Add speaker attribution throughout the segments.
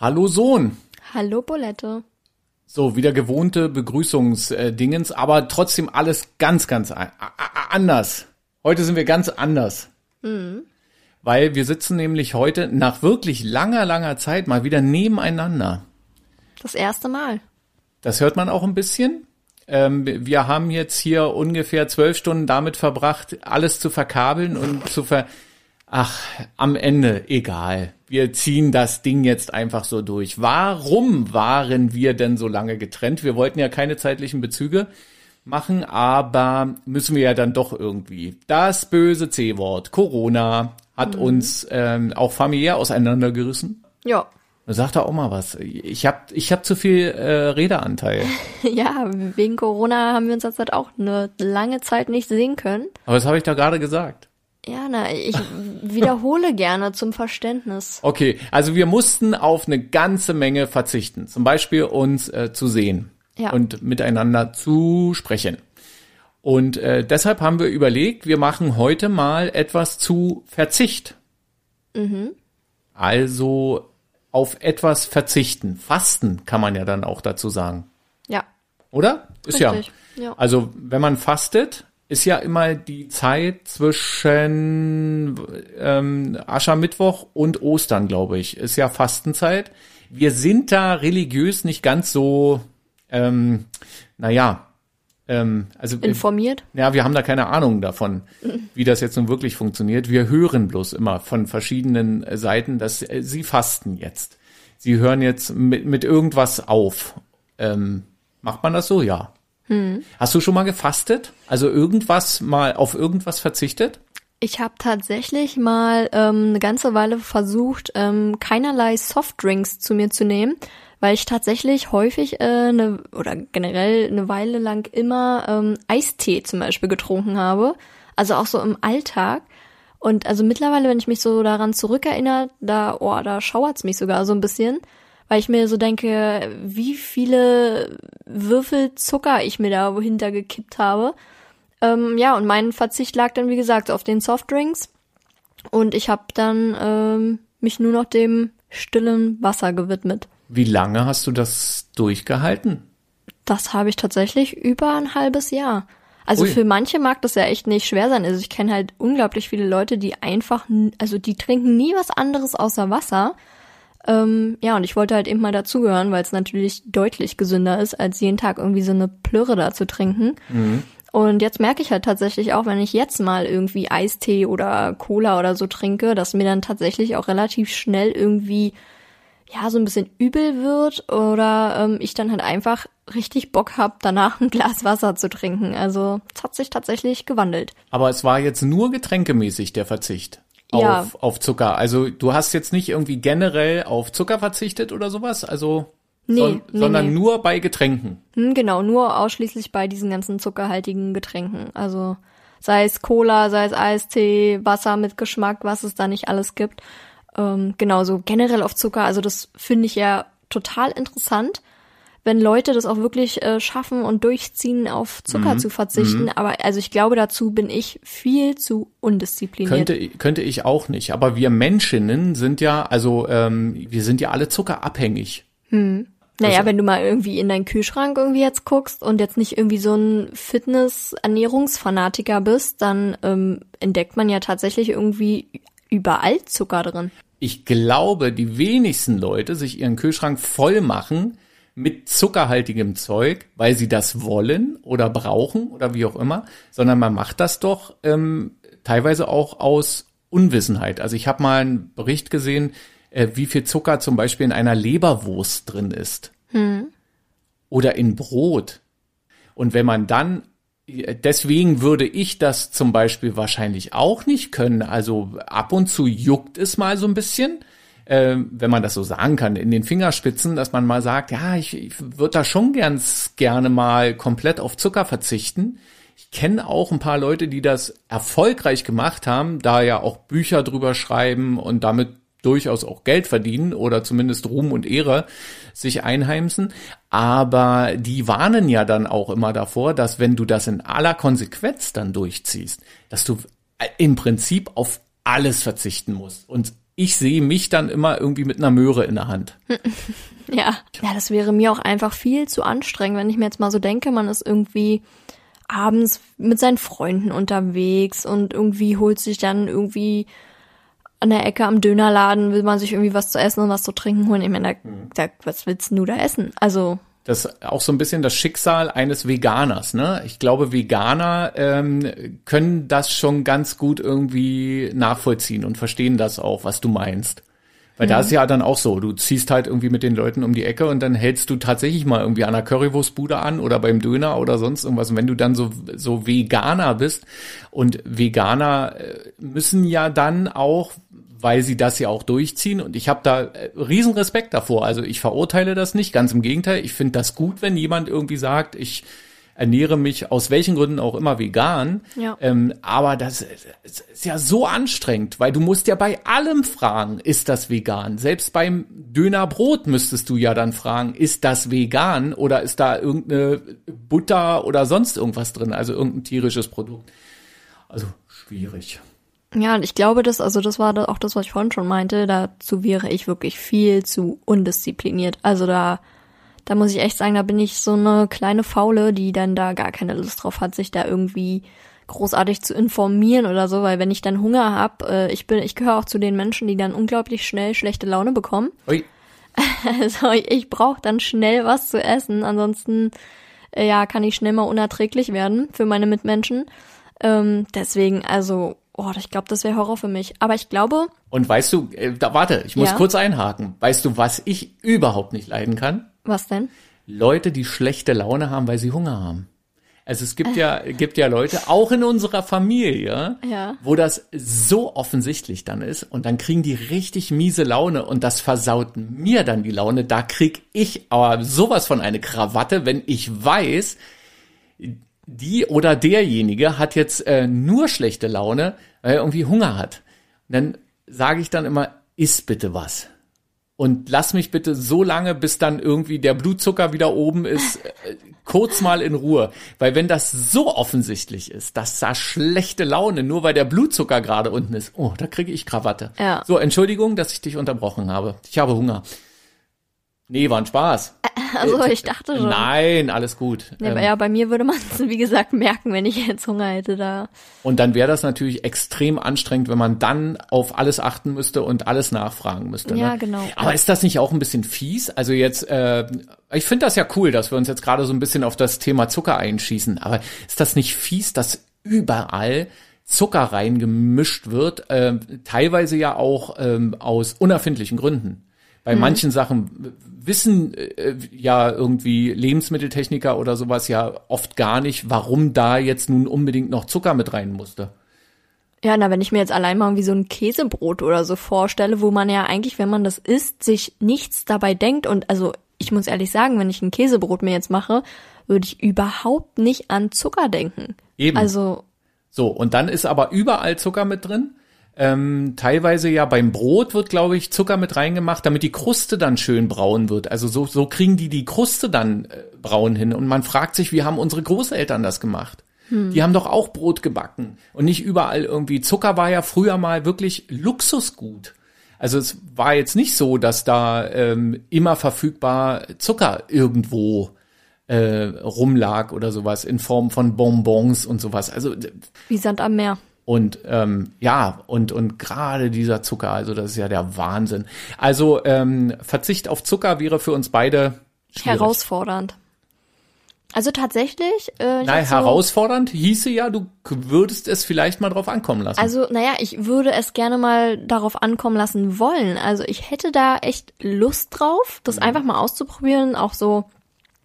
Speaker 1: Hallo Sohn.
Speaker 2: Hallo Bolette.
Speaker 1: So, wieder gewohnte Begrüßungsdingens, aber trotzdem alles ganz, ganz anders. Heute sind wir ganz anders. Mhm. Weil wir sitzen nämlich heute nach wirklich langer, langer Zeit mal wieder nebeneinander.
Speaker 2: Das erste Mal.
Speaker 1: Das hört man auch ein bisschen. Ähm, wir haben jetzt hier ungefähr zwölf Stunden damit verbracht, alles zu verkabeln und zu ver... Ach, am Ende egal. Wir ziehen das Ding jetzt einfach so durch. Warum waren wir denn so lange getrennt? Wir wollten ja keine zeitlichen Bezüge machen, aber müssen wir ja dann doch irgendwie. Das böse C-Wort, Corona, hat mhm. uns ähm, auch familiär auseinandergerissen.
Speaker 2: Ja.
Speaker 1: Sag da auch mal was. Ich habe ich hab zu viel äh, Redeanteil.
Speaker 2: ja, wegen Corona haben wir uns jetzt halt auch eine lange Zeit nicht sehen können.
Speaker 1: Aber das habe ich da gerade gesagt.
Speaker 2: Ja, na, ich wiederhole gerne zum Verständnis.
Speaker 1: Okay, also wir mussten auf eine ganze Menge verzichten. Zum Beispiel uns äh, zu sehen ja. und miteinander zu sprechen. Und äh, deshalb haben wir überlegt, wir machen heute mal etwas zu Verzicht. Mhm. Also auf etwas verzichten. Fasten kann man ja dann auch dazu sagen.
Speaker 2: Ja.
Speaker 1: Oder? Ist Richtig. ja. ja. Also wenn man fastet, ist ja immer die Zeit zwischen ähm, Aschermittwoch und Ostern, glaube ich. Ist ja Fastenzeit. Wir sind da religiös nicht ganz so, ähm, naja, ähm, also
Speaker 2: informiert.
Speaker 1: Ja, wir haben da keine Ahnung davon, wie das jetzt nun wirklich funktioniert. Wir hören bloß immer von verschiedenen Seiten, dass äh, sie fasten jetzt. Sie hören jetzt mit, mit irgendwas auf. Ähm, macht man das so? Ja. Hm. Hast du schon mal gefastet? Also irgendwas mal auf irgendwas verzichtet?
Speaker 2: Ich habe tatsächlich mal ähm, eine ganze Weile versucht, ähm, keinerlei Softdrinks zu mir zu nehmen, weil ich tatsächlich häufig äh, ne, oder generell eine Weile lang immer ähm, Eistee zum Beispiel getrunken habe. Also auch so im Alltag. Und also mittlerweile, wenn ich mich so daran zurückerinnere, da, oh, da schauert's mich sogar so ein bisschen weil ich mir so denke, wie viele Würfel Zucker ich mir da wohinter gekippt habe. Ähm, ja, und mein Verzicht lag dann, wie gesagt, auf den Softdrinks. Und ich habe dann ähm, mich nur noch dem stillen Wasser gewidmet.
Speaker 1: Wie lange hast du das durchgehalten?
Speaker 2: Das habe ich tatsächlich über ein halbes Jahr. Also Ui. für manche mag das ja echt nicht schwer sein. Also ich kenne halt unglaublich viele Leute, die einfach, also die trinken nie was anderes außer Wasser ähm, ja, und ich wollte halt eben mal dazugehören, weil es natürlich deutlich gesünder ist, als jeden Tag irgendwie so eine Plürre da zu trinken. Mhm. Und jetzt merke ich halt tatsächlich auch, wenn ich jetzt mal irgendwie Eistee oder Cola oder so trinke, dass mir dann tatsächlich auch relativ schnell irgendwie ja so ein bisschen übel wird oder ähm, ich dann halt einfach richtig Bock hab, danach ein Glas Wasser zu trinken. Also es hat sich tatsächlich gewandelt.
Speaker 1: Aber es war jetzt nur getränkemäßig der Verzicht auf, ja. auf Zucker. Also du hast jetzt nicht irgendwie generell auf Zucker verzichtet oder sowas, also nee, so, nee sondern nee. nur bei Getränken.
Speaker 2: Hm, genau, nur ausschließlich bei diesen ganzen zuckerhaltigen Getränken. Also sei es Cola, sei es Eistee, Wasser mit Geschmack, was es da nicht alles gibt. Ähm, genau, so generell auf Zucker. Also das finde ich ja total interessant wenn Leute das auch wirklich äh, schaffen und durchziehen, auf Zucker mhm. zu verzichten. Mhm. Aber also ich glaube, dazu bin ich viel zu undiszipliniert.
Speaker 1: Könnte, könnte ich auch nicht. Aber wir Menschinnen sind ja, also ähm, wir sind ja alle zuckerabhängig.
Speaker 2: Hm. Naja, also, wenn du mal irgendwie in deinen Kühlschrank irgendwie jetzt guckst und jetzt nicht irgendwie so ein Fitness-Ernährungsfanatiker bist, dann ähm, entdeckt man ja tatsächlich irgendwie überall Zucker drin.
Speaker 1: Ich glaube, die wenigsten Leute sich ihren Kühlschrank voll machen mit zuckerhaltigem Zeug, weil sie das wollen oder brauchen oder wie auch immer, sondern man macht das doch ähm, teilweise auch aus Unwissenheit. Also ich habe mal einen Bericht gesehen, äh, wie viel Zucker zum Beispiel in einer Leberwurst drin ist. Hm. Oder in Brot. Und wenn man dann, äh, deswegen würde ich das zum Beispiel wahrscheinlich auch nicht können. Also ab und zu juckt es mal so ein bisschen äh, wenn man das so sagen kann, in den Fingerspitzen, dass man mal sagt, ja, ich, ich würde da schon ganz gerne mal komplett auf Zucker verzichten. Ich kenne auch ein paar Leute, die das erfolgreich gemacht haben, da ja auch Bücher drüber schreiben und damit durchaus auch Geld verdienen oder zumindest Ruhm und Ehre sich einheimsen. Aber die warnen ja dann auch immer davor, dass wenn du das in aller Konsequenz dann durchziehst, dass du im Prinzip auf alles verzichten musst. Und ich sehe mich dann immer irgendwie mit einer Möhre in der Hand.
Speaker 2: Ja. Ja, das wäre mir auch einfach viel zu anstrengend, wenn ich mir jetzt mal so denke, man ist irgendwie abends mit seinen Freunden unterwegs und irgendwie holt sich dann irgendwie an der Ecke am Dönerladen, will man sich irgendwie was zu essen und was zu trinken holen. Ich meine, da, da, was willst du da essen? Also,
Speaker 1: Das ist auch so ein bisschen das Schicksal eines Veganers. Ne? Ich glaube, Veganer ähm, können das schon ganz gut irgendwie nachvollziehen und verstehen das auch, was du meinst. Weil da ist ja dann auch so, du ziehst halt irgendwie mit den Leuten um die Ecke und dann hältst du tatsächlich mal irgendwie an der Currywurstbude an oder beim Döner oder sonst irgendwas. Und wenn du dann so, so Veganer bist und Veganer äh, müssen ja dann auch, weil sie das ja auch durchziehen und ich habe da äh, riesen Respekt davor. Also ich verurteile das nicht, ganz im Gegenteil. Ich finde das gut, wenn jemand irgendwie sagt, ich ernähre mich aus welchen Gründen auch immer vegan.
Speaker 2: Ja.
Speaker 1: Ähm, aber das ist ist ja so anstrengend, weil du musst ja bei allem fragen, ist das vegan? Selbst beim Dönerbrot müsstest du ja dann fragen, ist das vegan oder ist da irgendeine Butter oder sonst irgendwas drin, also irgendein tierisches Produkt. Also schwierig.
Speaker 2: Ja, und ich glaube, das, also das war auch das, was ich vorhin schon meinte, dazu wäre ich wirklich viel zu undiszipliniert. Also da, da muss ich echt sagen, da bin ich so eine kleine Faule, die dann da gar keine Lust drauf hat, sich da irgendwie großartig zu informieren oder so, weil wenn ich dann Hunger hab, äh, ich bin, ich gehöre auch zu den Menschen, die dann unglaublich schnell schlechte Laune bekommen.
Speaker 1: Ui,
Speaker 2: Also ich, ich brauche dann schnell was zu essen, ansonsten äh, ja kann ich schnell mal unerträglich werden für meine Mitmenschen. Ähm, deswegen, also, oh, ich glaube, das wäre Horror für mich. Aber ich glaube,
Speaker 1: Und weißt du, äh, da, warte, ich muss
Speaker 2: Ja.
Speaker 1: kurz einhaken. Weißt du, was ich überhaupt nicht leiden kann?
Speaker 2: was denn?
Speaker 1: Leute, die schlechte Laune haben, weil sie Hunger haben. Also es gibt ja, gibt ja Leute, auch in unserer Familie,
Speaker 2: Ja.
Speaker 1: wo das so offensichtlich dann ist und dann kriegen die richtig miese Laune und das versaut mir dann die Laune. Da krieg ich aber sowas von eine Krawatte, wenn ich weiß, die oder derjenige hat jetzt äh, nur schlechte Laune, weil er irgendwie Hunger hat. Und dann sage ich dann immer, iss bitte was. Und lass mich bitte so lange, bis dann irgendwie der Blutzucker wieder oben ist, äh, kurz mal in Ruhe. Weil wenn das so offensichtlich ist, dass da schlechte Laune, nur weil der Blutzucker gerade unten ist, oh, da kriege ich Krawatte.
Speaker 2: Ja.
Speaker 1: So, Entschuldigung, dass ich dich unterbrochen habe. Ich habe Hunger. Nee, war ein Spaß.
Speaker 2: Also ich dachte schon.
Speaker 1: Nein, alles gut.
Speaker 2: Nee,
Speaker 1: Ähm,
Speaker 2: ja, bei mir würde man es, wie gesagt, merken, wenn ich jetzt Hunger hätte da.
Speaker 1: Und dann wäre das natürlich extrem anstrengend, wenn man dann auf alles achten müsste und alles nachfragen müsste.
Speaker 2: Ja,
Speaker 1: ne?
Speaker 2: genau.
Speaker 1: Aber ist das nicht auch ein bisschen fies? Also jetzt, äh, ich finde das ja cool, dass wir uns jetzt gerade so ein bisschen auf das Thema Zucker einschießen. Aber ist das nicht fies, dass überall Zucker reingemischt wird? Äh, teilweise ja auch ähm, aus unerfindlichen Gründen. Bei
Speaker 2: Mhm.
Speaker 1: manchen Sachen wissen äh, ja irgendwie Lebensmitteltechniker oder sowas ja oft gar nicht, warum da jetzt nun unbedingt noch Zucker mit rein musste.
Speaker 2: Ja, na, wenn ich mir jetzt allein mal wie so ein Käsebrot oder so vorstelle, wo man ja eigentlich, wenn man das isst, sich nichts dabei denkt und also ich muss ehrlich sagen, wenn ich ein Käsebrot mir jetzt mache, würde ich überhaupt nicht an Zucker denken.
Speaker 1: Eben.
Speaker 2: Also,
Speaker 1: So, und dann ist aber überall Zucker mit drin. Ähm, teilweise ja beim Brot wird, glaube ich, Zucker mit reingemacht, damit die Kruste dann schön braun wird. Also so, so kriegen die die Kruste dann äh, braun hin. Und man fragt sich, wie haben unsere Großeltern das gemacht? Die haben doch auch Brot gebacken und nicht überall irgendwie. Zucker war ja früher mal wirklich Luxusgut. Also es war jetzt nicht so, dass da ähm, immer verfügbar Zucker irgendwo äh, rumlag oder sowas in Form von Bonbons und sowas. Also
Speaker 2: wie Sand am Meer.
Speaker 1: Und ähm, ja, und, und gerade dieser Zucker, also das ist ja der Wahnsinn. Also ähm, Verzicht auf Zucker wäre für uns beide schwierig.
Speaker 2: Herausfordernd. Also tatsächlich, äh,
Speaker 1: Nein,
Speaker 2: hab so,
Speaker 1: herausfordernd hieße ja, du würdest es vielleicht mal drauf ankommen lassen.
Speaker 2: Also, naja, ich würde es gerne mal darauf ankommen lassen wollen. Also ich hätte da echt Lust drauf, das einfach mal auszuprobieren, auch so,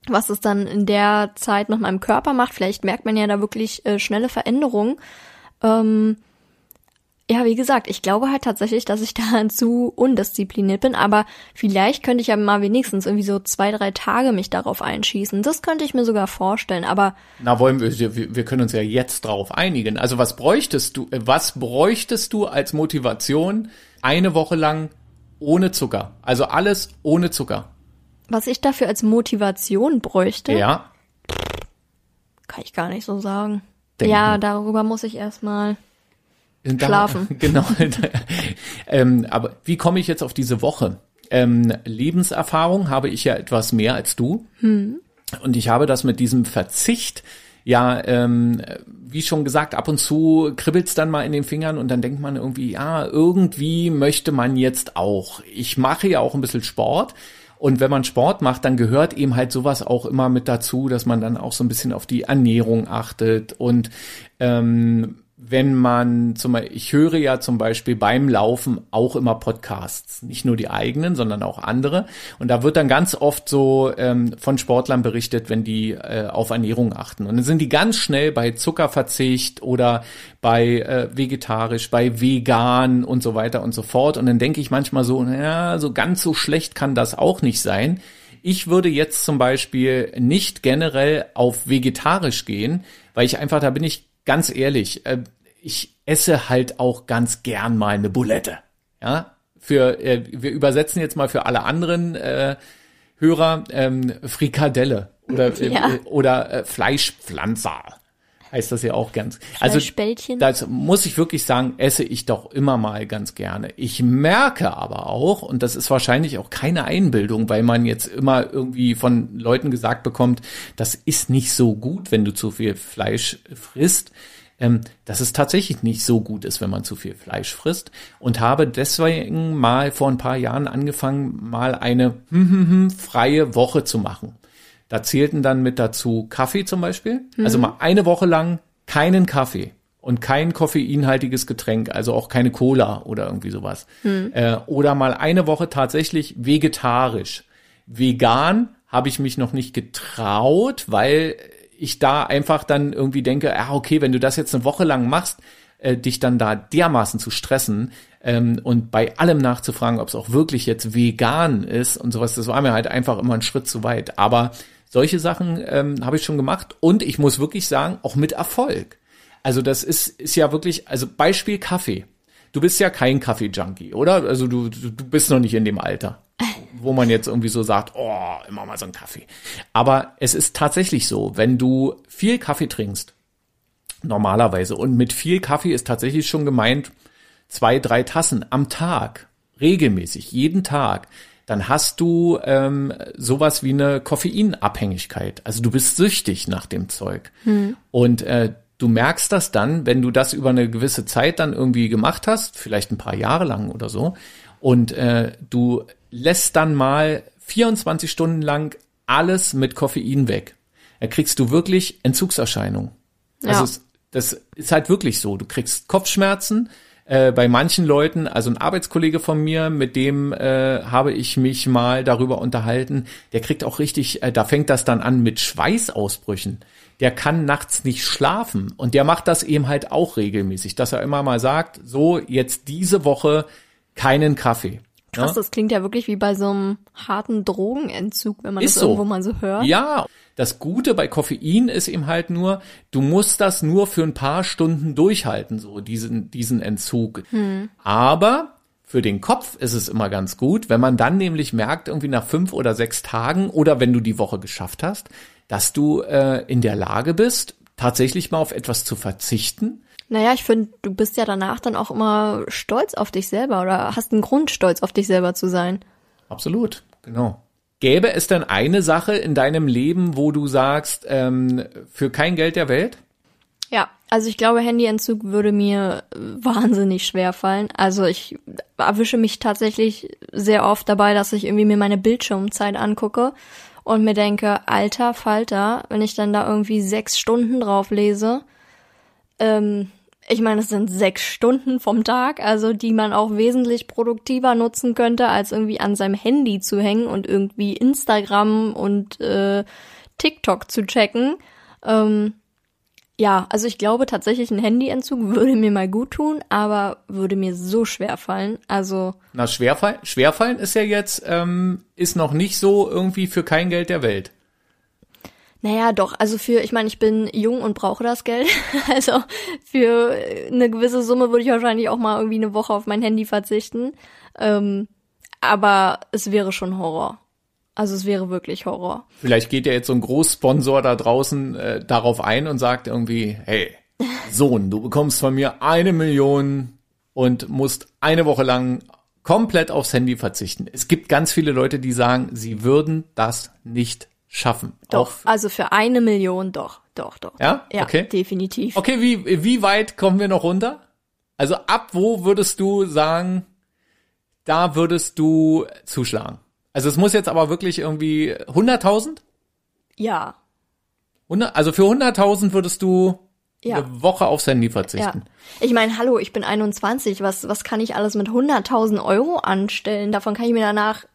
Speaker 2: was es dann in der Zeit mit meinem Körper macht. Vielleicht merkt man ja da wirklich äh, schnelle Veränderungen. Ähm, ja, wie gesagt, ich glaube halt tatsächlich, dass ich da zu undiszipliniert bin, aber vielleicht könnte ich ja mal wenigstens irgendwie so zwei, drei Tage mich darauf einschießen. Das könnte ich mir sogar vorstellen, aber
Speaker 1: Na, wollen wir, wir, können uns ja jetzt drauf einigen. Also was bräuchtest du, äh, was bräuchtest du als Motivation eine Woche lang ohne Zucker? Also alles ohne Zucker.
Speaker 2: was ich dafür als Motivation bräuchte,
Speaker 1: Ja.
Speaker 2: Kann ich gar nicht so sagen.
Speaker 1: Denken.
Speaker 2: Ja, darüber muss ich erstmal. Schlafen.
Speaker 1: Genau. ähm, aber wie komme ich jetzt auf diese Woche? Ähm, Lebenserfahrung habe ich ja etwas mehr als du. Und ich habe das mit diesem Verzicht, ja, ähm, wie schon gesagt, ab und zu kribbelt's dann mal in den Fingern und dann denkt man irgendwie, ja, irgendwie möchte man jetzt auch. Ich mache ja auch ein bisschen Sport. Und wenn man Sport macht, dann gehört eben halt sowas auch immer mit dazu, dass man dann auch so ein bisschen auf die Ernährung achtet. Und ähm, wenn man zum Beispiel, ich höre ja zum Beispiel beim Laufen auch immer Podcasts, nicht nur die eigenen, sondern auch andere. Und da wird dann ganz oft so ähm, von Sportlern berichtet, wenn die äh, auf Ernährung achten. Und dann sind die ganz schnell bei Zuckerverzicht oder bei äh, vegetarisch, bei vegan und so weiter und so fort. Und dann denke ich manchmal so, naja, so ganz so schlecht kann das auch nicht sein. Ich würde jetzt zum Beispiel nicht generell auf vegetarisch gehen, weil ich einfach, da bin ich ganz ehrlich, äh, ich esse halt auch ganz gern mal eine Bulette. Ja, für äh, wir übersetzen jetzt mal für alle anderen äh, Hörer ähm, Frikadelle oder äh,
Speaker 2: Ja.
Speaker 1: oder äh, Fleischpflanzer heißt das ja auch ganz. Also das muss ich wirklich sagen, esse ich doch immer mal ganz gerne. Ich merke aber auch, und das ist wahrscheinlich auch keine Einbildung, weil man jetzt immer irgendwie von Leuten gesagt bekommt, das ist nicht so gut, wenn du zu viel Fleisch frisst, ähm, dass es tatsächlich nicht so gut ist, wenn man zu viel Fleisch frisst. Und habe deswegen mal vor ein paar Jahren angefangen, mal eine hm, hm, hm, freie Woche zu machen. Da zählten dann mit dazu Kaffee zum Beispiel. Also mal eine Woche lang keinen Kaffee und kein koffeinhaltiges Getränk, also auch keine Cola oder irgendwie sowas. Äh, oder mal eine Woche tatsächlich vegetarisch. Vegan habe ich mich noch nicht getraut, weil ich da einfach dann irgendwie denke, ah, okay, wenn du das jetzt eine Woche lang machst, äh, dich dann da dermaßen zu stressen ähm, und bei allem nachzufragen, ob es auch wirklich jetzt vegan ist und sowas, das war mir halt einfach immer ein Schritt zu weit. Aber solche Sachen ähm, habe ich schon gemacht und ich muss wirklich sagen, auch mit Erfolg. Also das ist, ist ja wirklich, also Beispiel Kaffee. Du bist ja kein Kaffee-Junkie, oder? Also du, du, bist noch nicht in dem Alter, wo man jetzt irgendwie so sagt, oh, immer mal so ein Kaffee. Aber es ist tatsächlich so, wenn du viel Kaffee trinkst, normalerweise, und mit viel Kaffee ist tatsächlich schon gemeint, zwei, drei Tassen am Tag, regelmäßig, jeden Tag, dann hast du ähm, sowas wie eine Koffeinabhängigkeit. Also du bist süchtig nach dem Zeug. Und äh, du merkst das dann, wenn du das über eine gewisse Zeit dann irgendwie gemacht hast, vielleicht ein paar Jahre lang oder so, und äh, du lässt dann mal 24 Stunden lang alles mit Koffein weg. Da kriegst du wirklich Entzugserscheinungen. Also
Speaker 2: Ja.
Speaker 1: es, das ist halt wirklich so. Du kriegst Kopfschmerzen. Äh, bei manchen Leuten, also ein Arbeitskollege von mir, mit dem äh, habe ich mich mal darüber unterhalten, der kriegt auch richtig, äh, da fängt das dann an mit Schweißausbrüchen. Der kann nachts nicht schlafen und der macht das eben halt auch regelmäßig, dass er immer mal sagt, so jetzt diese Woche keinen Kaffee.
Speaker 2: Krass,
Speaker 1: Ja?
Speaker 2: das klingt ja wirklich wie bei so einem harten Drogenentzug, wenn man
Speaker 1: Ist
Speaker 2: das
Speaker 1: so.
Speaker 2: irgendwo mal so hört.
Speaker 1: Ja, das Gute bei Koffein ist eben halt nur, du musst das nur für ein paar Stunden durchhalten, so diesen, diesen Entzug. Aber für den Kopf ist es immer ganz gut, wenn man dann nämlich merkt, irgendwie nach fünf oder sechs Tagen oder wenn du die Woche geschafft hast, dass du äh, in der Lage bist, tatsächlich mal auf etwas zu verzichten.
Speaker 2: Naja, ich finde, du bist ja danach dann auch immer stolz auf dich selber oder hast einen Grund, stolz auf dich selber zu sein.
Speaker 1: Absolut, genau. Gäbe es denn eine Sache in deinem Leben, wo du sagst, ähm, für kein Geld der Welt?
Speaker 2: Ja, also ich glaube, Handyentzug würde mir wahnsinnig schwer fallen. Also ich erwische mich tatsächlich sehr oft dabei, dass ich irgendwie mir meine Bildschirmzeit angucke und mir denke, alter Falter, wenn ich dann da irgendwie sechs Stunden drauf lese, ähm, ich meine, es sind sechs Stunden vom Tag, also die man auch wesentlich produktiver nutzen könnte, als irgendwie an seinem Handy zu hängen und irgendwie Instagram und äh, TikTok zu checken. Ähm, ja, also ich glaube tatsächlich, ein Handyentzug würde mir mal gut tun, aber würde mir so schwer fallen. Also,
Speaker 1: Na, Schwerfallen, Schwerfallen ist ja jetzt, ähm, ist noch nicht so irgendwie für kein Geld der Welt.
Speaker 2: Naja, doch, also für, ich meine, ich bin jung und brauche das Geld. Also für eine gewisse Summe würde ich wahrscheinlich auch mal irgendwie eine Woche auf mein Handy verzichten. Ähm, aber es wäre schon Horror. Also es wäre wirklich Horror.
Speaker 1: Vielleicht geht ja jetzt so ein Großsponsor da draußen äh, darauf ein und sagt irgendwie, hey, Sohn, du bekommst von mir eine Million und musst eine Woche lang komplett aufs Handy verzichten. Es gibt ganz viele Leute, die sagen, sie würden das nicht schaffen.
Speaker 2: Doch,
Speaker 1: Auch,
Speaker 2: also für eine Million doch, doch, doch.
Speaker 1: Ja?
Speaker 2: Ja,
Speaker 1: Okay.
Speaker 2: definitiv.
Speaker 1: okay, wie, wie weit kommen wir noch runter? Also ab wo würdest du sagen, da würdest du zuschlagen? Also es muss jetzt aber wirklich irgendwie 100.000?
Speaker 2: Ja,
Speaker 1: 100 Also für 100.000 würdest du
Speaker 2: ja.
Speaker 1: eine Woche aufs Handy
Speaker 2: Ja.
Speaker 1: verzichten.
Speaker 2: Ich meine, hallo, ich bin 21. Was, was kann ich alles mit 100.000 Euro anstellen? Davon kann ich mir danach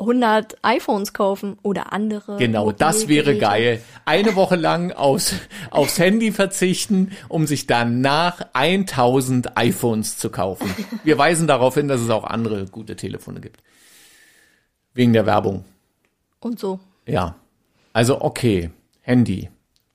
Speaker 2: 100 iPhones kaufen oder andere.
Speaker 1: Genau, das wäre geil. Eine Woche lang aufs, aufs Handy verzichten, um sich danach 1000 iPhones zu kaufen. Wir weisen darauf hin, dass es auch andere gute Telefone gibt. Wegen der Werbung.
Speaker 2: Und so.
Speaker 1: Ja. Also okay, Handy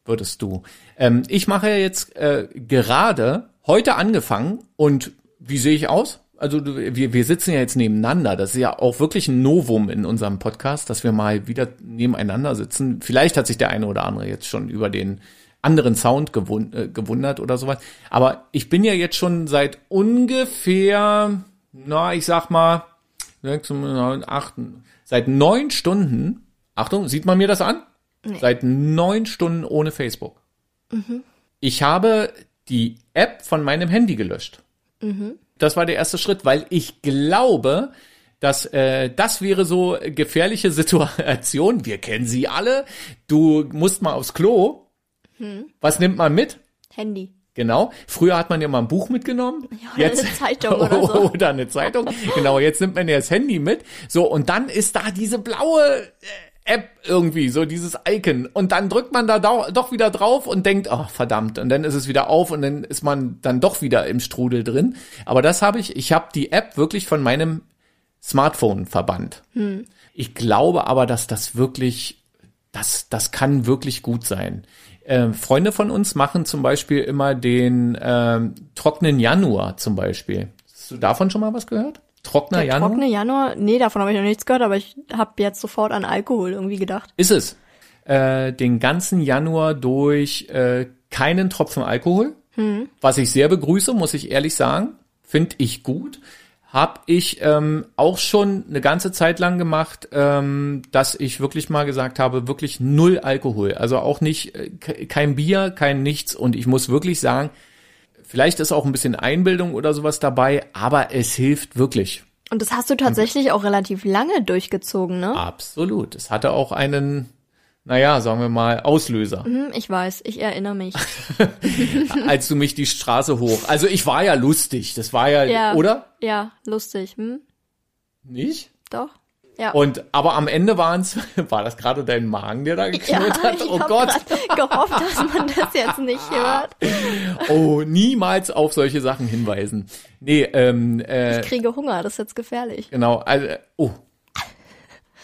Speaker 1: würdest du. Ähm, ich mache jetzt äh, gerade heute angefangen und wie sehe ich aus? Also wir, wir sitzen ja jetzt nebeneinander. Das ist ja auch wirklich ein Novum in unserem Podcast, dass wir mal wieder nebeneinander sitzen. Vielleicht hat sich der eine oder andere jetzt schon über den anderen Sound gewun äh, gewundert oder sowas. Aber ich bin ja jetzt schon seit ungefähr, na, ich sag mal, sechs, neun, acht, seit neun Stunden, Achtung, sieht man mir das an? Seit neun Stunden ohne Facebook. Ich habe die App von meinem Handy gelöscht. Das war der erste Schritt, weil ich glaube, dass äh, das wäre so gefährliche Situation. Wir kennen sie alle. Du musst mal aufs Klo. Was nimmt man mit?
Speaker 2: Handy.
Speaker 1: Genau. Früher hat man ja mal ein Buch mitgenommen.
Speaker 2: oder eine Zeitung oder so.
Speaker 1: oder eine Zeitung. Genau, jetzt nimmt man ja das Handy mit. So, und dann ist da diese blaue äh, App irgendwie, so dieses Icon. Und dann drückt man da doch wieder drauf und denkt, ach verdammt. Und dann ist es wieder auf und dann ist man dann doch wieder im Strudel drin. Aber das habe ich, ich habe die App wirklich von meinem Smartphone verbannt. Ich glaube aber, dass das wirklich, das, das kann wirklich gut sein. Ähm, Freunde von uns machen zum Beispiel immer den ähm, trockenen Januar zum Beispiel. Hast du davon schon mal was gehört? Trockener
Speaker 2: Der
Speaker 1: Januar?
Speaker 2: trockene Januar, nee, davon habe ich noch nichts gehört, aber ich habe jetzt sofort an Alkohol irgendwie gedacht.
Speaker 1: Ist es. Äh, den ganzen Januar durch äh, keinen Tropfen Alkohol, was ich sehr begrüße, muss ich ehrlich sagen. Finde ich gut. Hab ich ähm, auch schon eine ganze Zeit lang gemacht, ähm, dass ich wirklich mal gesagt habe, wirklich null Alkohol. Also auch nicht, äh, ke- kein Bier, kein nichts. Und ich muss wirklich sagen, vielleicht ist auch ein bisschen Einbildung oder sowas dabei, aber es hilft wirklich.
Speaker 2: Und das hast du tatsächlich auch relativ lange durchgezogen, ne?
Speaker 1: Absolut. Es hatte auch einen, naja, sagen wir mal, Auslöser.
Speaker 2: Hm, ich weiß, ich erinnere mich.
Speaker 1: als du mich die Straße hoch. Also ich war ja lustig, das war ja,
Speaker 2: Ja.
Speaker 1: oder?
Speaker 2: Ja, lustig. Hm?
Speaker 1: Nicht?
Speaker 2: Doch? Ja.
Speaker 1: Und aber am Ende waren's, war das gerade dein Magen, der da
Speaker 2: ja,
Speaker 1: geknurrt hat?
Speaker 2: ich
Speaker 1: Oh Gott.
Speaker 2: gehofft, dass man das jetzt nicht hört.
Speaker 1: Oh, niemals auf solche Sachen hinweisen. Nee, ähm, äh,
Speaker 2: Ich kriege Hunger, das ist jetzt gefährlich.
Speaker 1: genau, also, oh.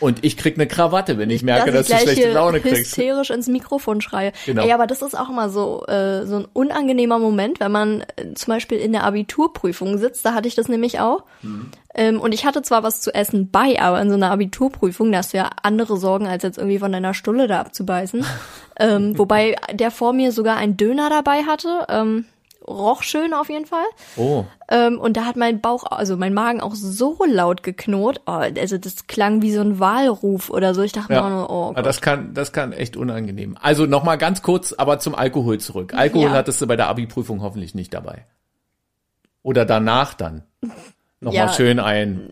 Speaker 1: Und ich krieg eine Krawatte, wenn ich merke, dass,
Speaker 2: ich
Speaker 1: du
Speaker 2: gleich
Speaker 1: schlechte Laune kriegst.
Speaker 2: hysterisch ins Mikrofon schreie.
Speaker 1: Genau.
Speaker 2: Ey, aber das ist auch immer so, äh, so ein unangenehmer Moment, wenn man äh, zum Beispiel in der Abiturprüfung sitzt. Da hatte ich das nämlich auch.
Speaker 1: Mhm.
Speaker 2: Ähm, und ich hatte zwar was zu essen bei, aber in so einer Abiturprüfung, da hast du ja andere Sorgen, als jetzt irgendwie von deiner Stulle da abzubeißen. ähm, wobei der vor mir sogar einen Döner dabei hatte. Ähm, roch schön auf jeden Fall.
Speaker 1: Oh,
Speaker 2: Ähm, und da hat mein Bauch, also mein Magen auch so laut geknurrt. Oh, also das klang wie so ein Wahlruf oder so. Ich dachte mir auch nur, oh
Speaker 1: Aber
Speaker 2: Gott.
Speaker 1: das kann, das kann echt unangenehm. Also nochmal ganz kurz, aber zum Alkohol zurück. Alkohol
Speaker 2: Ja.
Speaker 1: hattest du bei der Abi-Prüfung hoffentlich nicht dabei. Oder danach dann. Nochmal
Speaker 2: Ja.
Speaker 1: schön ein.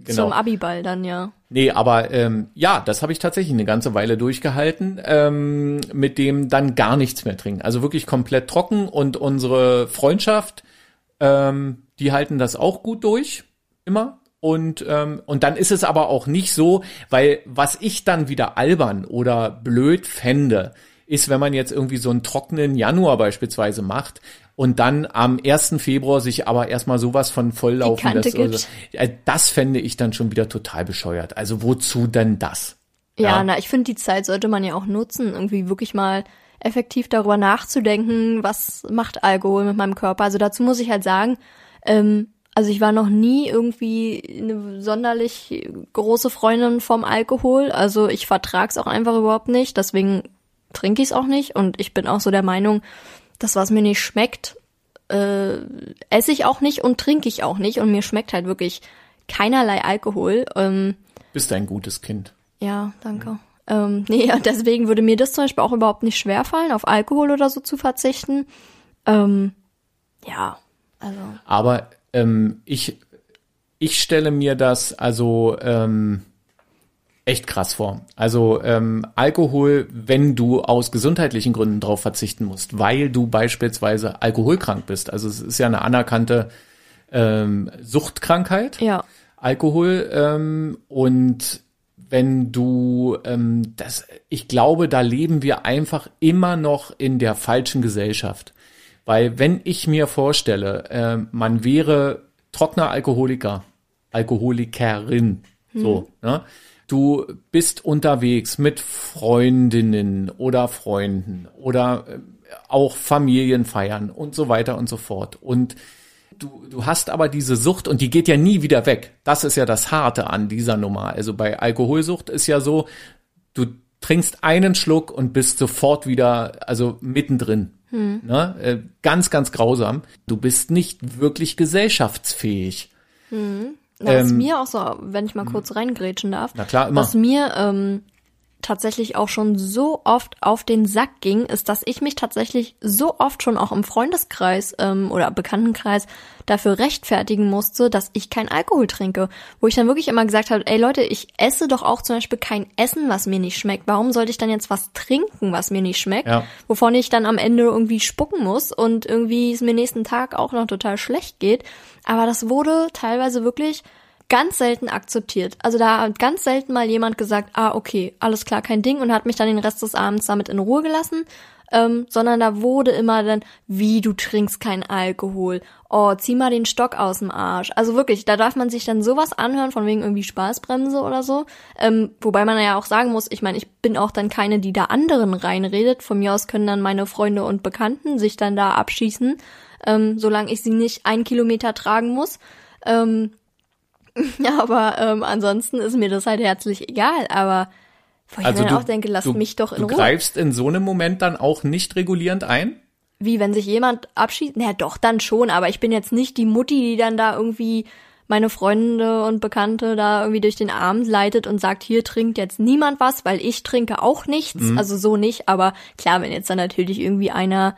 Speaker 1: Genau.
Speaker 2: Zum Abiball dann, ja.
Speaker 1: Nee, aber ähm, ja, das habe ich tatsächlich eine ganze Weile durchgehalten, ähm, mit dem dann gar nichts mehr trinken. Also wirklich komplett trocken und unsere Freundschaft, ähm, die halten das auch gut durch, immer. Und, ähm, und dann ist es aber auch nicht so, weil was ich dann wieder albern oder blöd fände, ist, wenn man jetzt irgendwie so einen trockenen Januar beispielsweise macht und dann am 1. Februar sich aber erstmal sowas von volllaufen lässt. oder
Speaker 2: gibt.
Speaker 1: so. Äh, Das fände ich dann schon wieder total bescheuert. Also wozu denn das?
Speaker 2: Ja,
Speaker 1: Ja.
Speaker 2: na, ich finde, die Zeit sollte man ja auch nutzen, irgendwie wirklich mal effektiv darüber nachzudenken, was macht Alkohol mit meinem Körper. Also dazu muss ich halt sagen, ähm, also ich war noch nie irgendwie eine sonderlich große Freundin vom Alkohol. Also ich vertrag's auch einfach überhaupt nicht. Deswegen trinke ich es auch nicht. Und ich bin auch so der Meinung, das, was mir nicht schmeckt, äh, esse ich auch nicht und trinke ich auch nicht. Und mir schmeckt halt wirklich keinerlei Alkohol. Ähm,
Speaker 1: Bist ein gutes Kind.
Speaker 2: ja, danke. Ähm, nee, deswegen würde mir das zum Beispiel auch überhaupt nicht schwerfallen, auf Alkohol oder so zu verzichten. Ähm, ja, also.
Speaker 1: Aber ähm, ich, ich stelle mir das also ähm, echt krass vor. Also ähm, Alkohol, wenn du aus gesundheitlichen Gründen drauf verzichten musst, weil du beispielsweise alkoholkrank bist. Also es ist ja eine anerkannte ähm, Suchtkrankheit.
Speaker 2: Ja.
Speaker 1: Alkohol ähm, und wenn du ähm, das, ich glaube, da leben wir einfach immer noch in der falschen Gesellschaft, weil wenn ich mir vorstelle, äh, man wäre trockener Alkoholiker, Alkoholikerin, so, ne? Du bist unterwegs mit Freundinnen oder Freunden oder äh, auch Familienfeiern und so weiter und so fort und du, du hast aber diese Sucht und die geht ja nie wieder weg. Das ist ja das Harte an dieser Nummer. Also bei Alkoholsucht ist ja so, du trinkst einen Schluck und bist sofort wieder, also mittendrin. Ne? Äh, Ganz, ganz grausam. Du bist nicht wirklich gesellschaftsfähig.
Speaker 2: Na, was
Speaker 1: Ähm,
Speaker 2: mir auch so, wenn ich mal kurz reingrätschen darf,
Speaker 1: Na klar, immer.
Speaker 2: was mir ähm, tatsächlich auch schon so oft auf den Sack ging, ist, dass ich mich tatsächlich so oft schon auch im Freundeskreis ähm, oder Bekanntenkreis dafür rechtfertigen musste, dass ich kein Alkohol trinke. Wo ich dann wirklich immer gesagt habe, ey Leute, ich esse doch auch zum Beispiel kein Essen, was mir nicht schmeckt. Warum sollte ich dann jetzt was trinken, was mir nicht schmeckt?
Speaker 1: Ja.
Speaker 2: Wovon ich dann am Ende irgendwie spucken muss und irgendwie es mir nächsten Tag auch noch total schlecht geht. Aber das wurde teilweise wirklich ganz selten akzeptiert. Also da hat ganz selten mal jemand gesagt, ah, okay, alles klar, kein Ding und hat mich dann den Rest des Abends damit in Ruhe gelassen. Ähm, sondern da wurde immer dann, wie du trinkst kein Alkohol. Oh, zieh mal den Stock aus dem Arsch. Also wirklich, da darf man sich dann sowas anhören, von wegen irgendwie Spaßbremse oder so. Ähm, wobei man ja auch sagen muss, ich meine, ich bin auch dann keine, die da anderen reinredet. Von mir aus können dann meine Freunde und Bekannten sich dann da abschießen, ähm, solange ich sie nicht einen Kilometer tragen muss. Ähm, ja, aber ähm, ansonsten ist mir das halt herzlich egal. Aber wo ich
Speaker 1: Also
Speaker 2: mir
Speaker 1: du,
Speaker 2: dann auch denke, lasst
Speaker 1: du,
Speaker 2: mich doch in
Speaker 1: du
Speaker 2: Ruhe.
Speaker 1: greifst in so einem Moment dann auch nicht regulierend ein?
Speaker 2: Wie, wenn sich jemand abschießt? Na doch, dann schon, aber ich bin jetzt nicht die Mutti, die dann da irgendwie meine Freunde und Bekannte da irgendwie durch den Abend leitet und sagt, hier trinkt jetzt niemand was, weil ich trinke auch nichts.
Speaker 1: Mhm.
Speaker 2: Also so nicht, aber klar, wenn jetzt dann natürlich irgendwie einer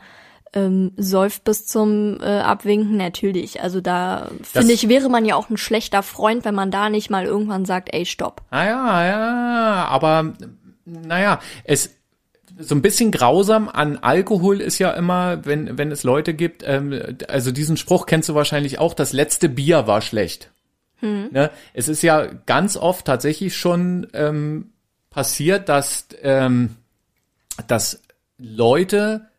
Speaker 2: ähm, säuft bis zum äh, Abwinken, natürlich. Also da finde ich, wäre man ja auch ein schlechter Freund, wenn man da nicht mal irgendwann sagt, ey, stopp.
Speaker 1: Ah ja, ja, aber naja, es so ein bisschen grausam an Alkohol ist ja immer, wenn, wenn es Leute gibt, ähm, also diesen Spruch kennst du wahrscheinlich auch, das letzte Bier war schlecht. Ne? Es ist ja ganz oft tatsächlich schon ähm, passiert, dass, ähm, dass Leute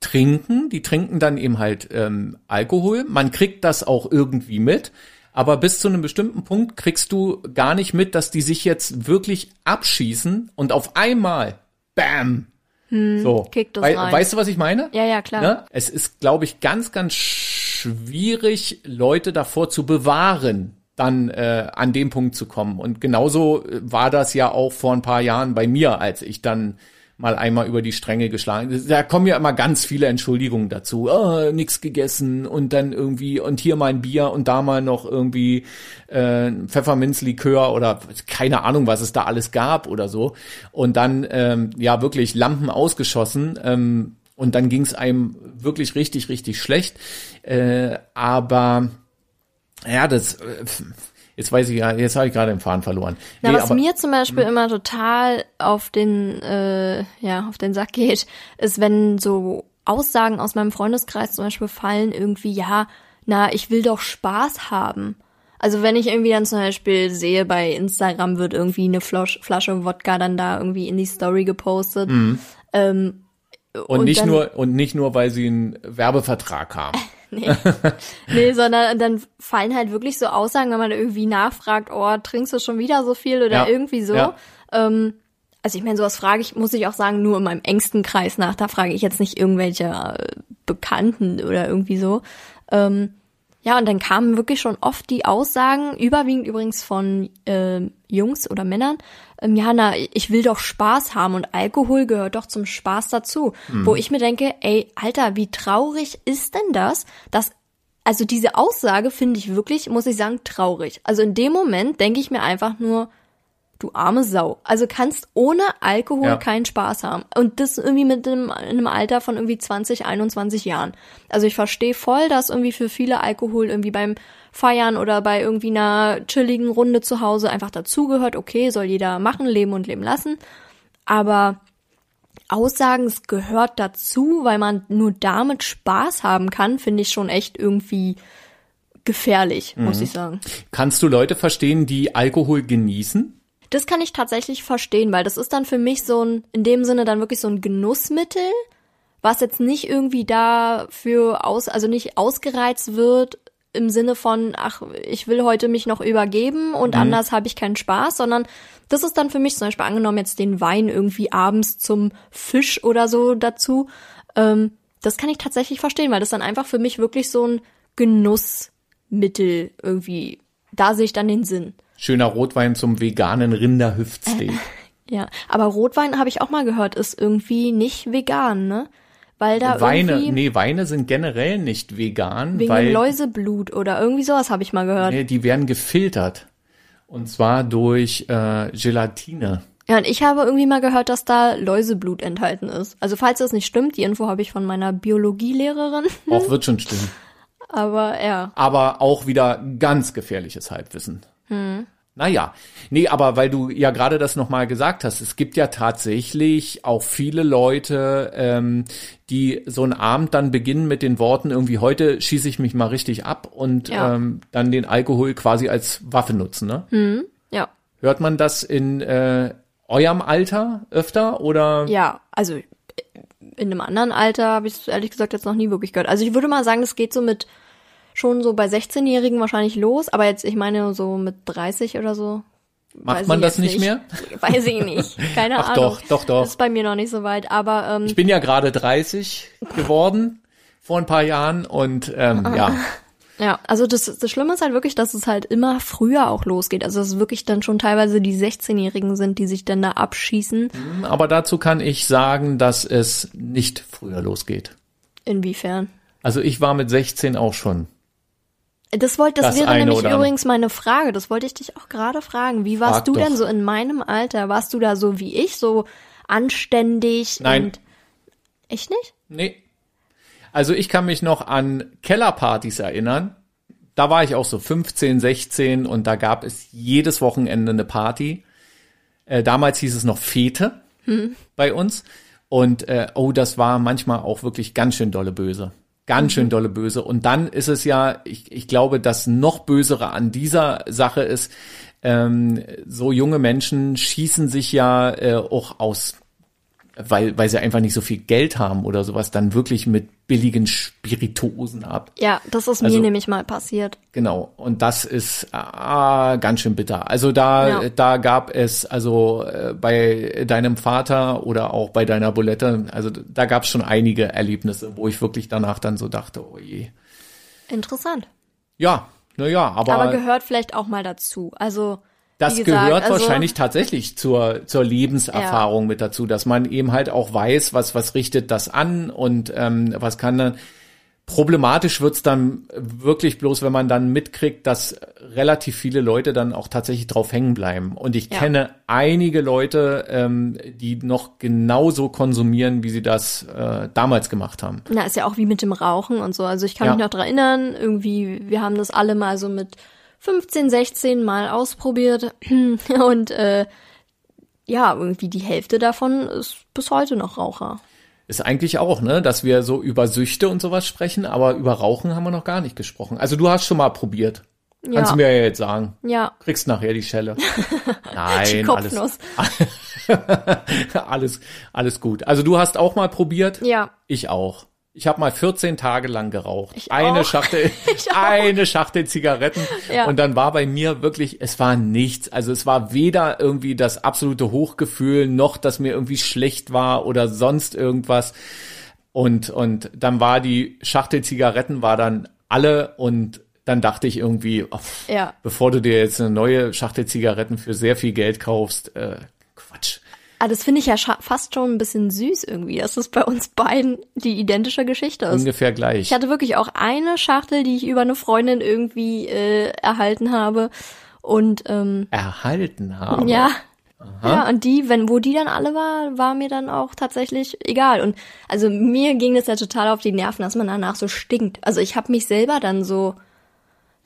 Speaker 1: trinken, die trinken dann eben halt ähm, Alkohol. Man kriegt das auch irgendwie mit, aber bis zu einem bestimmten Punkt kriegst du gar nicht mit, dass die sich jetzt wirklich abschießen und auf einmal, bam, so.
Speaker 2: kickt das
Speaker 1: Wei-
Speaker 2: rein.
Speaker 1: Weißt du, was ich meine?
Speaker 2: Ja, ja, klar.
Speaker 1: Ne? Es ist, glaube ich, ganz, ganz schwierig, Leute davor zu bewahren, dann äh, an dem Punkt zu kommen. Und genauso äh, war das ja auch vor ein paar Jahren bei mir, als ich dann mal einmal über die Stränge geschlagen. Da kommen ja immer ganz viele Entschuldigungen dazu. Oh, nix gegessen und dann irgendwie und hier mal ein Bier und da mal noch irgendwie äh, Pfefferminzlikör oder keine Ahnung, was es da alles gab oder so. Und dann ähm, ja wirklich Lampen ausgeschossen. Ähm, und dann ging es einem wirklich richtig, richtig schlecht. Äh, aber ja, das äh, jetzt weiß ich ja, jetzt habe ich gerade den Faden verloren.
Speaker 2: Na,
Speaker 1: Nee,
Speaker 2: was
Speaker 1: aber-
Speaker 2: mir zum Beispiel immer total auf den, äh, ja, auf den Sack geht, ist, wenn so Aussagen aus meinem Freundeskreis zum Beispiel fallen, irgendwie, ja, na, ich will doch Spaß haben. Also wenn ich irgendwie dann zum Beispiel sehe, bei Instagram wird irgendwie eine Flasch, Flasche Wodka dann da irgendwie in die Story gepostet. Ähm,
Speaker 1: und,
Speaker 2: und
Speaker 1: nicht
Speaker 2: dann-
Speaker 1: nur und nicht nur, weil sie einen Werbevertrag haben.
Speaker 2: Nee, sondern dann fallen halt wirklich so Aussagen, wenn man irgendwie nachfragt, oh, trinkst du schon wieder so viel oder
Speaker 1: Ja,
Speaker 2: irgendwie so.
Speaker 1: ja.
Speaker 2: Ähm, also ich meine, sowas frage ich, muss ich auch sagen, nur in meinem engsten Kreis nach. Da frage ich jetzt nicht irgendwelche äh, Bekannten oder irgendwie so. Ähm, Ja, und dann kamen wirklich schon oft die Aussagen, überwiegend übrigens von äh, Jungs oder Männern, ähm, ja, na, ich will doch Spaß haben und Alkohol gehört doch zum Spaß dazu. Mhm. Wo ich mir denke, ey, Alter, wie traurig ist denn das, dass also diese Aussage finde ich wirklich, muss ich sagen, traurig. Also in dem Moment denke ich mir einfach nur, du arme Sau. Also kannst ohne Alkohol ja. keinen Spaß haben. Und das irgendwie mit einem, einem Alter von irgendwie 20, 21 Jahren. Also ich verstehe voll, dass irgendwie für viele Alkohol irgendwie beim Feiern oder bei irgendwie einer chilligen Runde zu Hause einfach dazugehört. Okay, soll jeder machen, leben und leben lassen. Aber Aussagen, es gehört dazu, weil man nur damit Spaß haben kann, finde ich schon echt irgendwie gefährlich, mhm. muss ich sagen.
Speaker 1: Kannst du Leute verstehen, die Alkohol genießen?
Speaker 2: Das kann ich tatsächlich verstehen, weil das ist dann für mich so ein, in dem Sinne dann wirklich so ein Genussmittel, was jetzt nicht irgendwie dafür aus, also nicht ausgereizt wird im Sinne von, ach, ich will heute mich noch übergeben und mhm. anders habe ich keinen Spaß, sondern das ist dann für mich zum Beispiel angenommen jetzt den Wein irgendwie abends zum Fisch oder so dazu. Ähm, das kann ich tatsächlich verstehen, weil das dann einfach für mich wirklich so ein Genussmittel irgendwie, da sehe ich dann den Sinn.
Speaker 1: Schöner Rotwein zum veganen Rinderhüftsteak.
Speaker 2: ja, aber Rotwein habe ich auch mal gehört, ist irgendwie nicht vegan, ne? Weil da
Speaker 1: Weine,
Speaker 2: irgendwie
Speaker 1: nee, Weine sind generell nicht vegan.
Speaker 2: Wegen
Speaker 1: weil,
Speaker 2: Läuseblut oder irgendwie sowas habe ich mal gehört.
Speaker 1: Nee, die werden gefiltert. Und zwar durch äh, Gelatine.
Speaker 2: Ja, und ich habe irgendwie mal gehört, dass da Läuseblut enthalten ist. Also falls das nicht stimmt, die Info habe ich von meiner Biologielehrerin.
Speaker 1: Auch wird schon stimmen.
Speaker 2: Aber ja.
Speaker 1: Aber auch wieder ganz gefährliches Halbwissen. Hm. Naja, nee, aber weil du ja gerade das nochmal gesagt hast, es gibt ja tatsächlich auch viele Leute, ähm, die so einen Abend dann beginnen mit den Worten, irgendwie heute schieße ich mich mal richtig ab und ja. ähm, dann den Alkohol quasi als Waffe nutzen, ne?
Speaker 2: Hm, ja.
Speaker 1: Hört man das in äh, eurem Alter öfter oder?
Speaker 2: Ja, also in einem anderen Alter habe ich es ehrlich gesagt jetzt noch nie wirklich gehört. Also ich würde mal sagen, das geht so mit schon so bei 16-Jährigen wahrscheinlich los, aber jetzt, ich meine, so mit 30 oder so.
Speaker 1: Macht man das nicht, mehr?
Speaker 2: Weiß ich nicht. Keine
Speaker 1: Ach,
Speaker 2: Ahnung.
Speaker 1: Doch, doch, doch.
Speaker 2: Das ist bei mir noch nicht so weit, aber ähm,
Speaker 1: ich bin ja gerade 30 geworden vor ein paar Jahren und ähm, ja.
Speaker 2: Ja, also das, das Schlimme ist halt wirklich, dass es halt immer früher auch losgeht. Also dass es wirklich dann schon teilweise die 16-Jährigen sind, die sich dann da abschießen.
Speaker 1: Mhm, aber dazu kann ich sagen, dass es nicht früher losgeht.
Speaker 2: Inwiefern?
Speaker 1: Also ich war mit 16 auch schon
Speaker 2: das wollte, das, das wäre nämlich übrigens meine Frage. Das wollte ich dich auch gerade fragen. Wie warst Frag du doch. denn so in meinem Alter? Warst du da so wie ich, so anständig?
Speaker 1: Nein.
Speaker 2: Und echt nicht?
Speaker 1: Nee. Also ich kann mich noch an Kellerpartys erinnern. Da war ich auch so 15, 16 und da gab es jedes Wochenende eine Party. Äh, damals hieß es noch Fete hm. bei uns. Und äh, oh, das war manchmal auch wirklich ganz schön dolle böse. Ganz schön mhm. dolle böse. Und dann ist es ja, ich, ich glaube, das noch bösere an dieser Sache ist, ähm, so junge Menschen schießen sich ja äh, auch aus weil, weil sie einfach nicht so viel Geld haben oder sowas, dann wirklich mit billigen Spirituosen ab.
Speaker 2: Ja, das ist also, mir nämlich mal passiert.
Speaker 1: Genau. Und das ist ah, ganz schön bitter. Also da, ja. da gab es, also äh, bei deinem Vater oder auch bei deiner Bulette, also da gab es schon einige Erlebnisse, wo ich wirklich danach dann so dachte, oh je.
Speaker 2: Interessant.
Speaker 1: Ja, naja, aber.
Speaker 2: Aber gehört vielleicht auch mal dazu. Also
Speaker 1: das gesagt, gehört also, wahrscheinlich tatsächlich zur, zur Lebenserfahrung ja. mit dazu, dass man eben halt auch weiß, was, was richtet das an und ähm, was kann dann. Problematisch wird's dann wirklich bloß, wenn man dann mitkriegt, dass relativ viele Leute dann auch tatsächlich drauf hängen bleiben. Und ich ja. kenne einige Leute, ähm, die noch genauso konsumieren, wie sie das äh, damals gemacht haben.
Speaker 2: Na, ist ja auch wie mit dem Rauchen und so. Also ich kann ja. mich noch dran erinnern, irgendwie, wir haben das alle mal so mit 15, 16 Mal ausprobiert und äh, ja, irgendwie die Hälfte davon ist bis heute noch Raucher.
Speaker 1: Ist eigentlich auch, ne, dass wir so über Süchte und sowas sprechen, aber über Rauchen haben wir noch gar nicht gesprochen. Also du hast schon mal probiert. Ja. Kannst du mir ja jetzt sagen.
Speaker 2: Ja.
Speaker 1: Kriegst nachher die Schelle. Nein, alles, alles, alles gut. Also du hast auch mal probiert.
Speaker 2: Ja.
Speaker 1: Ich auch. Ich habe mal 14 Tage lang geraucht.
Speaker 2: Ich
Speaker 1: eine
Speaker 2: auch.
Speaker 1: Schachtel, eine Schachtel Zigaretten. Ja. Und dann war bei mir wirklich, es war nichts. Also es war weder irgendwie das absolute Hochgefühl, noch dass mir irgendwie schlecht war oder sonst irgendwas. Und, und dann war die Schachtel Zigaretten war dann alle und dann dachte ich irgendwie, oh,
Speaker 2: Ja.
Speaker 1: bevor du dir jetzt eine neue Schachtel Zigaretten für sehr viel Geld kaufst, äh.
Speaker 2: Ah, das finde ich ja fast schon ein bisschen süß irgendwie, dass es bei uns beiden die identische Geschichte ist.
Speaker 1: Ungefähr gleich.
Speaker 2: Ich hatte wirklich auch eine Schachtel, die ich über eine Freundin irgendwie äh, erhalten habe. Und ähm,
Speaker 1: Erhalten haben.
Speaker 2: ja. Ja, und die, wenn, wo die dann alle war, war mir dann auch tatsächlich egal. Und also mir ging das ja total auf die Nerven, dass man danach so stinkt. Also ich habe mich selber dann so,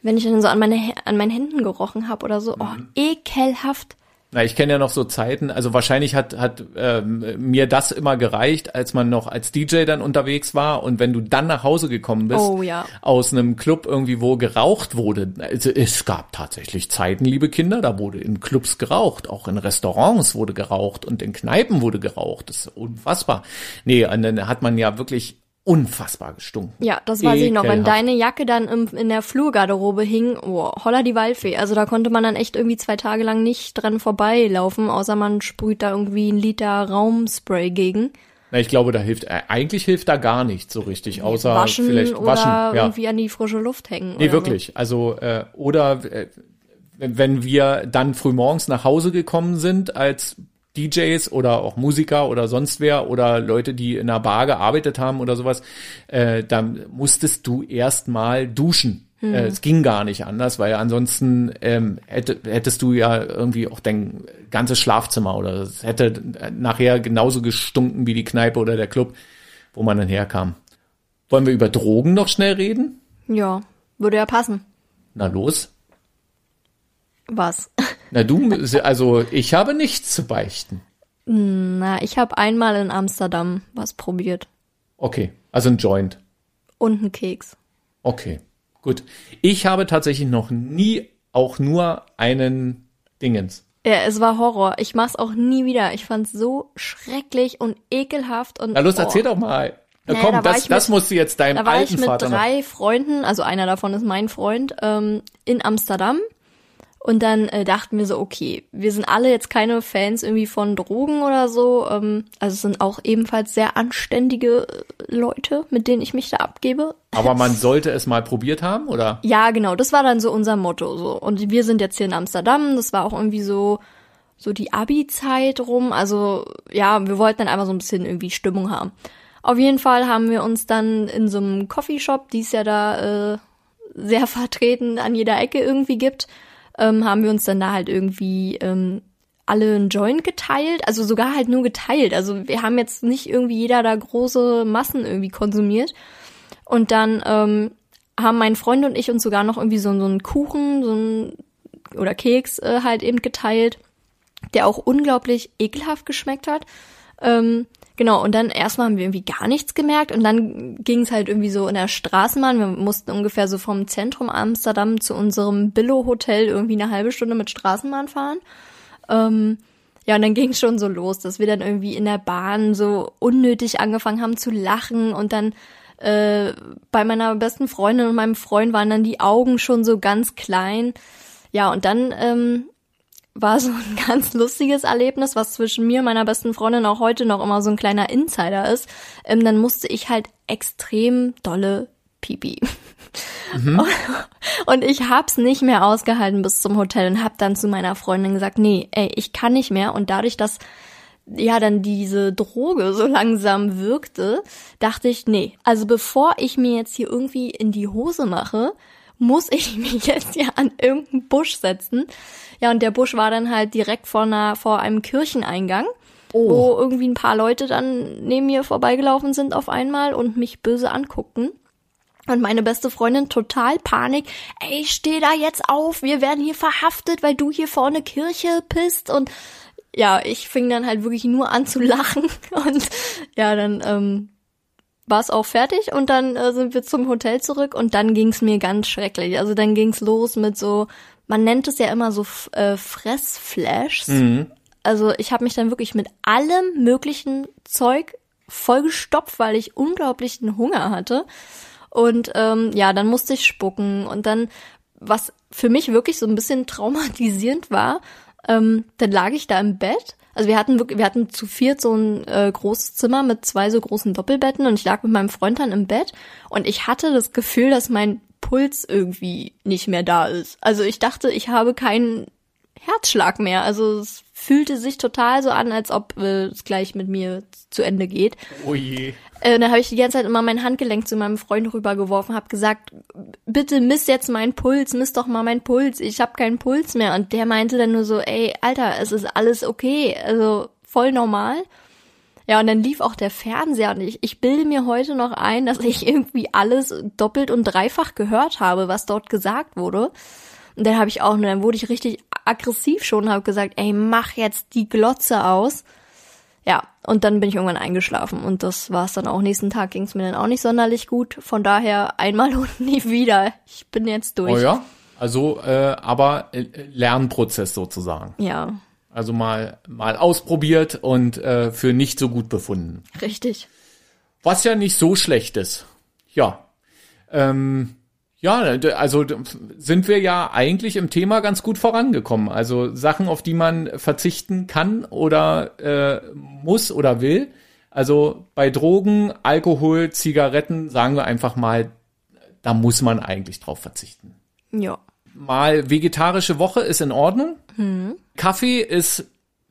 Speaker 2: wenn ich dann so an meine an meinen Händen gerochen habe oder so, oh, ekelhaft.
Speaker 1: Na, ich kenne ja noch so Zeiten, also wahrscheinlich hat, hat ähm, mir das immer gereicht, als man noch als DJ dann unterwegs war und wenn du dann nach Hause gekommen bist
Speaker 2: Oh, ja.
Speaker 1: aus einem Club irgendwie, wo geraucht wurde. Also es gab tatsächlich Zeiten, liebe Kinder, da wurde in Clubs geraucht, auch in Restaurants wurde geraucht und in Kneipen wurde geraucht. Das ist unfassbar. Nee, und dann hat man ja wirklich unfassbar gestunken.
Speaker 2: Ja, das weiß ich noch. Wenn
Speaker 1: Ekelhaft.
Speaker 2: deine Jacke dann im, in der Flurgarderobe hing, oh, holla die Waldfee. Also da konnte man dann echt irgendwie zwei Tage lang nicht dran vorbeilaufen, außer man sprüht da irgendwie ein Liter Raumspray gegen.
Speaker 1: Na, ich glaube, da hilft, äh, eigentlich hilft da gar nichts so richtig, außer
Speaker 2: waschen
Speaker 1: vielleicht
Speaker 2: oder
Speaker 1: waschen. Ja.
Speaker 2: irgendwie an die frische Luft hängen.
Speaker 1: Nee,
Speaker 2: oder
Speaker 1: wirklich. Also, äh, oder äh, wenn wenn wir dann frühmorgens nach Hause gekommen sind als DJs oder auch Musiker oder sonst wer oder Leute, die in einer Bar gearbeitet haben oder sowas, äh, dann musstest du erstmal duschen. Äh, es ging gar nicht anders, weil ansonsten ähm, hätte, hättest du ja irgendwie auch dein ganzes Schlafzimmer oder es hätte nachher genauso gestunken wie die Kneipe oder der Club, wo man dann herkam. Wollen wir über Drogen noch schnell reden?
Speaker 2: Ja, würde ja passen.
Speaker 1: Na los.
Speaker 2: Was?
Speaker 1: Na du, also ich habe nichts zu beichten.
Speaker 2: Na, ich habe einmal in Amsterdam was probiert.
Speaker 1: Okay, also ein Joint.
Speaker 2: Und einen Keks.
Speaker 1: Okay, gut. Ich habe tatsächlich noch nie auch nur einen Dingens.
Speaker 2: Ja, es war Horror. Ich mach's auch nie wieder. Ich fand's so schrecklich und ekelhaft und.
Speaker 1: Na los,
Speaker 2: oh.
Speaker 1: erzähl doch mal. Na
Speaker 2: Naja,
Speaker 1: komm,
Speaker 2: da
Speaker 1: das, das
Speaker 2: mit-
Speaker 1: musst du jetzt deinem
Speaker 2: Da war ich
Speaker 1: alten
Speaker 2: mit
Speaker 1: Vater noch.
Speaker 2: drei Freunden, also einer davon ist mein Freund, ähm, in Amsterdam. Und dann äh, dachten wir so, okay, wir sind alle jetzt keine Fans irgendwie von Drogen oder so. Ähm, also es sind auch ebenfalls sehr anständige äh, Leute, mit denen ich mich da abgebe.
Speaker 1: Aber man sollte es mal probiert haben, oder?
Speaker 2: Ja, genau, das war dann so unser Motto. So. Und wir sind jetzt hier in Amsterdam. Das war auch irgendwie so, so die Abi-Zeit rum. Also ja, wir wollten dann einfach so ein bisschen irgendwie Stimmung haben. Auf jeden Fall haben wir uns dann in so einem Coffeeshop, die es ja da äh, sehr vertreten an jeder Ecke irgendwie gibt, ähm, haben wir uns dann da halt irgendwie ähm, alle einen Joint geteilt, also sogar halt nur geteilt. Also wir haben jetzt nicht irgendwie jeder da große Massen irgendwie konsumiert. Und dann ähm, haben mein Freund und ich uns sogar noch irgendwie so, so einen Kuchen, so ein oder Keks äh, halt eben geteilt, der auch unglaublich ekelhaft geschmeckt hat. Ähm, genau, und dann erstmal haben wir irgendwie gar nichts gemerkt und dann ging es halt irgendwie so in der Straßenbahn. Wir mussten ungefähr so vom Zentrum Amsterdam zu unserem Billo-Hotel irgendwie eine halbe Stunde mit Straßenbahn fahren. Ähm, ja, und dann ging es schon so los, dass wir dann irgendwie in der Bahn so unnötig angefangen haben zu lachen und dann äh, bei meiner besten Freundin und meinem Freund waren dann die Augen schon so ganz klein. Ja, und dann ähm, war so ein ganz lustiges Erlebnis, was zwischen mir und meiner besten Freundin auch heute noch immer so ein kleiner Insider ist. Ähm, dann musste ich halt extrem dolle Pipi. Und ich hab's nicht mehr ausgehalten bis zum Hotel und hab dann zu meiner Freundin gesagt, nee, ey, ich kann nicht mehr. Und dadurch, dass ja dann diese Droge so langsam wirkte, dachte ich, nee, also bevor ich mir jetzt hier irgendwie in die Hose mache, muss ich mich jetzt hier an irgendeinen Busch setzen. Ja, und der Busch war dann halt direkt vor einer, vor einem Kircheneingang, wo irgendwie ein paar Leute dann neben mir vorbeigelaufen sind auf einmal und mich böse anguckten. Und meine beste Freundin total Panik. Ey, steh da jetzt auf, wir werden hier verhaftet, weil du hier vorne Kirche pisst. Und ja, ich fing dann halt wirklich nur an zu lachen. Und ja, dann ähm, war es auch fertig und dann äh, sind wir zum Hotel zurück und dann ging's mir ganz schrecklich. Also dann ging's los mit so, man nennt es ja immer so äh, Fressflashs. Also ich habe mich dann wirklich mit allem möglichen Zeug vollgestopft, weil ich unglaublichen Hunger hatte. Und ähm, ja, dann musste ich spucken. Und dann, was für mich wirklich so ein bisschen traumatisierend war, ähm, dann lag ich da im Bett. Also wir hatten wirklich, wir hatten zu viert so ein äh, großes Zimmer mit zwei so großen Doppelbetten und ich lag mit meinem Freund dann im Bett und ich hatte das Gefühl, dass mein Puls irgendwie nicht mehr da ist. Also ich dachte, ich habe keinen Herzschlag mehr. Also es fühlte sich total so an, als ob äh, es gleich mit mir zu Ende geht.
Speaker 1: Oh je.
Speaker 2: Äh, dann habe ich die ganze Zeit immer mein Handgelenk zu meinem Freund rübergeworfen, habe gesagt, bitte miss jetzt meinen Puls, miss doch mal meinen Puls, ich habe keinen Puls mehr. Und der meinte dann nur so, ey, Alter, es ist alles okay, also voll normal. Ja, und dann lief auch der Fernseher und ich, ich bilde mir heute noch ein, dass ich irgendwie alles doppelt und dreifach gehört habe, was dort gesagt wurde. Und dann habe ich auch, dann wurde ich richtig aggressiv schon, habe gesagt, ey, mach jetzt die Glotze aus. Ja, und dann bin ich irgendwann eingeschlafen und das war es dann auch. Nächsten Tag ging es mir dann auch nicht sonderlich gut. Von daher einmal und nie wieder. Ich bin jetzt durch.
Speaker 1: Oh ja, also äh, aber äh, Lernprozess sozusagen.
Speaker 2: Ja,
Speaker 1: Also mal mal ausprobiert und äh, für nicht so gut befunden.
Speaker 2: richtig.
Speaker 1: Was ja nicht so schlecht ist. Ja. Ähm, ja, also sind wir ja eigentlich im Thema ganz gut vorangekommen. Also Sachen, auf die man verzichten kann oder äh, muss oder will. Also bei Drogen, Alkohol, Zigaretten, sagen wir einfach mal, da muss man eigentlich drauf verzichten.
Speaker 2: Ja.
Speaker 1: Mal vegetarische Woche ist in Ordnung. Kaffee ist,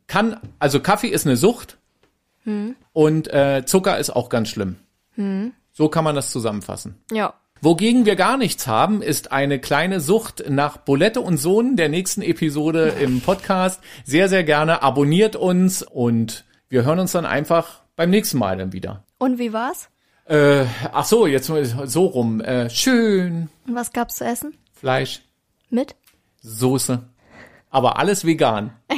Speaker 1: kann, also Kaffee ist eine Sucht. Und äh, Zucker ist auch ganz schlimm. So kann man das zusammenfassen.
Speaker 2: Ja.
Speaker 1: Wogegen wir gar nichts haben, ist eine kleine Sucht nach Bulette und Sohn der nächsten Episode im Podcast. Sehr, sehr gerne abonniert uns und wir hören uns dann einfach beim nächsten Mal dann wieder.
Speaker 2: Und wie war's?
Speaker 1: Äh, ach so, jetzt so rum. Äh, schön
Speaker 2: Und was gab's zu essen?
Speaker 1: Fleisch,
Speaker 2: Mit?
Speaker 1: Soße, aber alles vegan.